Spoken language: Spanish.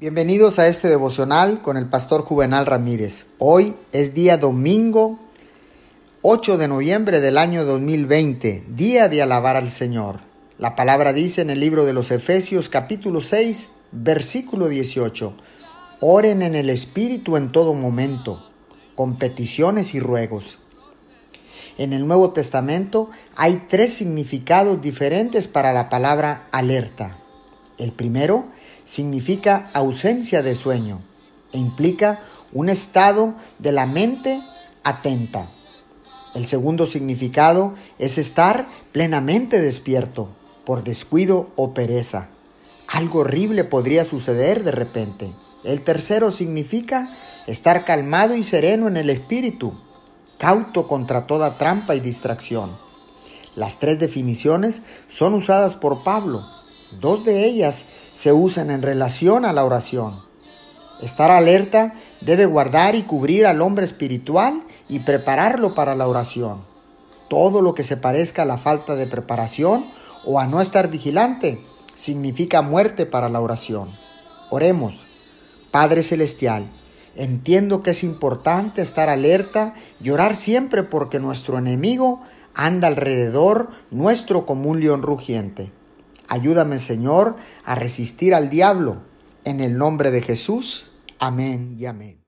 Bienvenidos a este devocional con el pastor Juvenal Ramírez. Hoy es día domingo 8 de noviembre del año 2020, día de alabar al Señor. La palabra dice en el libro de los Efesios capítulo 6, versículo 18, Oren en el Espíritu en todo momento, con peticiones y ruegos. En el Nuevo Testamento hay tres significados diferentes para la palabra alerta. El primero significa ausencia de sueño e implica un estado de la mente atenta. El segundo significado es estar plenamente despierto por descuido o pereza. Algo horrible podría suceder de repente. El tercero significa estar calmado y sereno en el espíritu, cauto contra toda trampa y distracción. Las tres definiciones son usadas por Pablo Dos de ellas se usan en relación a la oración. Estar alerta debe guardar y cubrir al hombre espiritual y prepararlo para la oración. Todo lo que se parezca a la falta de preparación o a no estar vigilante significa muerte para la oración. Oremos. Padre Celestial, entiendo que es importante estar alerta y orar siempre porque nuestro enemigo anda alrededor nuestro como un león rugiente. Ayúdame, Señor, a resistir al diablo. En el nombre de Jesús. Amén y amén.